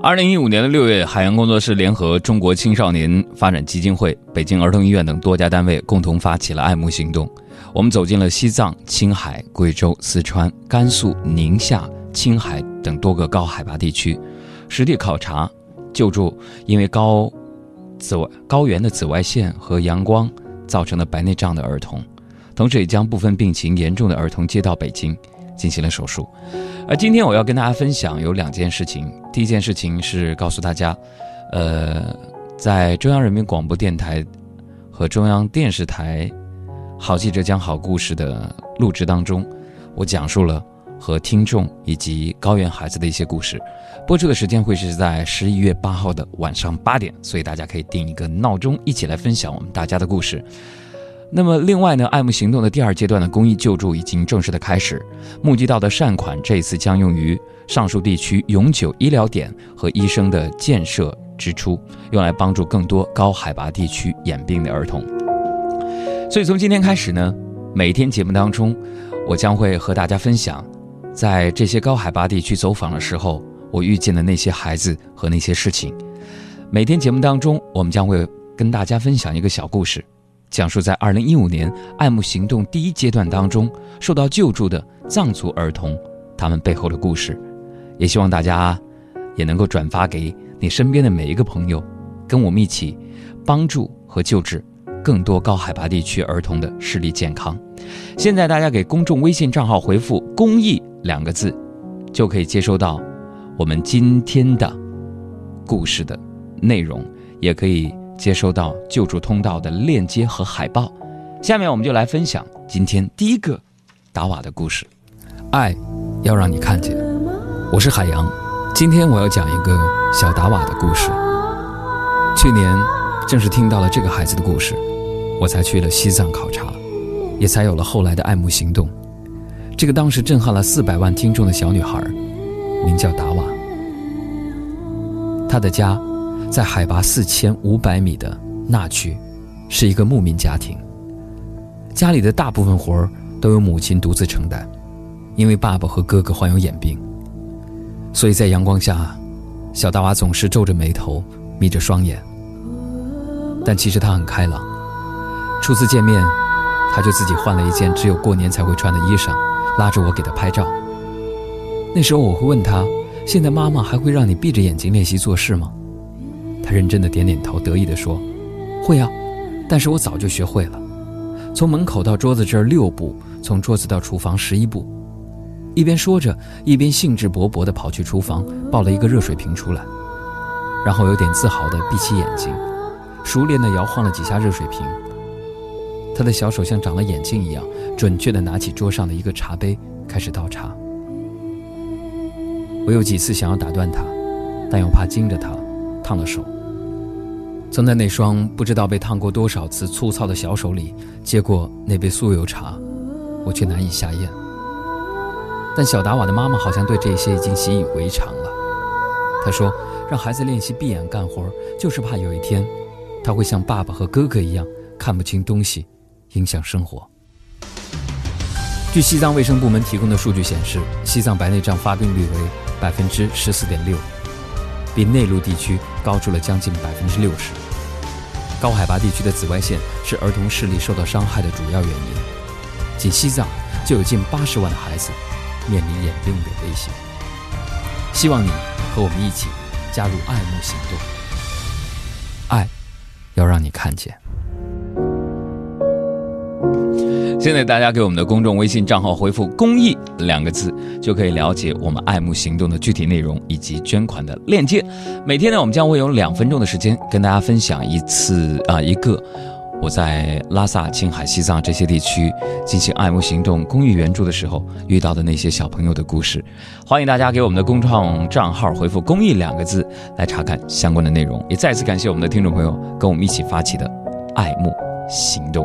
二零一五年的六月，海洋工作室联合中国青少年发展基金会、北京儿童医院等多家单位共同发起了“爱慕行动”。我们走进了西藏、青海、贵州、四川、甘肃、宁夏、青海等多个高海拔地区，实地考察、救助因为高紫外高原的紫外线和阳光造成的白内障的儿童，同时也将部分病情严重的儿童接到北京进行了手术。而今天我要跟大家分享有两件事情。第一件事情是告诉大家，呃，在中央人民广播电台和中央电视台《好记者讲好故事》的录制当中，我讲述了和听众以及高原孩子的一些故事。播出的时间会是在十一月八号的晚上八点，所以大家可以定一个闹钟，一起来分享我们大家的故事。那么，另外呢，爱慕行动的第二阶段的公益救助已经正式的开始，募集到的善款这一次将用于上述地区永久医疗点和医生的建设支出，用来帮助更多高海拔地区眼病的儿童。所以从今天开始呢，每天节目当中，我将会和大家分享，在这些高海拔地区走访的时候，我遇见的那些孩子和那些事情。每天节目当中，我们将会跟大家分享一个小故事。讲述在二零一五年爱慕行动第一阶段当中受到救助的藏族儿童，他们背后的故事，也希望大家也能够转发给你身边的每一个朋友，跟我们一起帮助和救治更多高海拔地区儿童的视力健康。现在大家给公众微信账号回复“公益”两个字，就可以接收到我们今天的故事的内容，也可以。接收到救助通道的链接和海报，下面我们就来分享今天第一个达瓦的故事。爱要让你看见，我是海洋，今天我要讲一个小达瓦的故事。去年正是听到了这个孩子的故事，我才去了西藏考察，也才有了后来的爱慕行动。这个当时震撼了四百万听众的小女孩，名叫达瓦，她的家。在海拔四千五百米的那区，是一个牧民家庭。家里的大部分活儿都由母亲独自承担，因为爸爸和哥哥患有眼病，所以在阳光下，小大娃总是皱着眉头，眯着双眼。但其实他很开朗。初次见面，他就自己换了一件只有过年才会穿的衣裳，拉着我给他拍照。那时候我会问他：“现在妈妈还会让你闭着眼睛练习做事吗？”他认真的点点头，得意地说：“会啊，但是我早就学会了。从门口到桌子这儿六步，从桌子到厨房十一步。”一边说着，一边兴致勃勃的跑去厨房抱了一个热水瓶出来，然后有点自豪的闭起眼睛，熟练的摇晃了几下热水瓶。他的小手像长了眼睛一样，准确的拿起桌上的一个茶杯，开始倒茶。我有几次想要打断他，但又怕惊着他，烫了手。曾在那双不知道被烫过多少次粗糙的小手里接过那杯酥油茶，我却难以下咽。但小达瓦的妈妈好像对这些已经习以为常了。她说：“让孩子练习闭眼干活，就是怕有一天，他会像爸爸和哥哥一样看不清东西，影响生活。”据西藏卫生部门提供的数据显示，西藏白内障发病率为百分之十四点六。比内陆地区高出了将近百分之六十。高海拔地区的紫外线是儿童视力受到伤害的主要原因。仅西藏就有近八十万的孩子面临眼病的威胁。希望你和我们一起加入爱慕行动，爱要让你看见。现在大家给我们的公众微信账号回复“公益”两个字，就可以了解我们爱慕行动的具体内容以及捐款的链接。每天呢，我们将会有两分钟的时间跟大家分享一次啊一个我在拉萨、青海、西藏这些地区进行爱慕行动公益援助的时候遇到的那些小朋友的故事。欢迎大家给我们的公众账号回复“公益”两个字来查看相关的内容。也再次感谢我们的听众朋友跟我们一起发起的爱慕行动。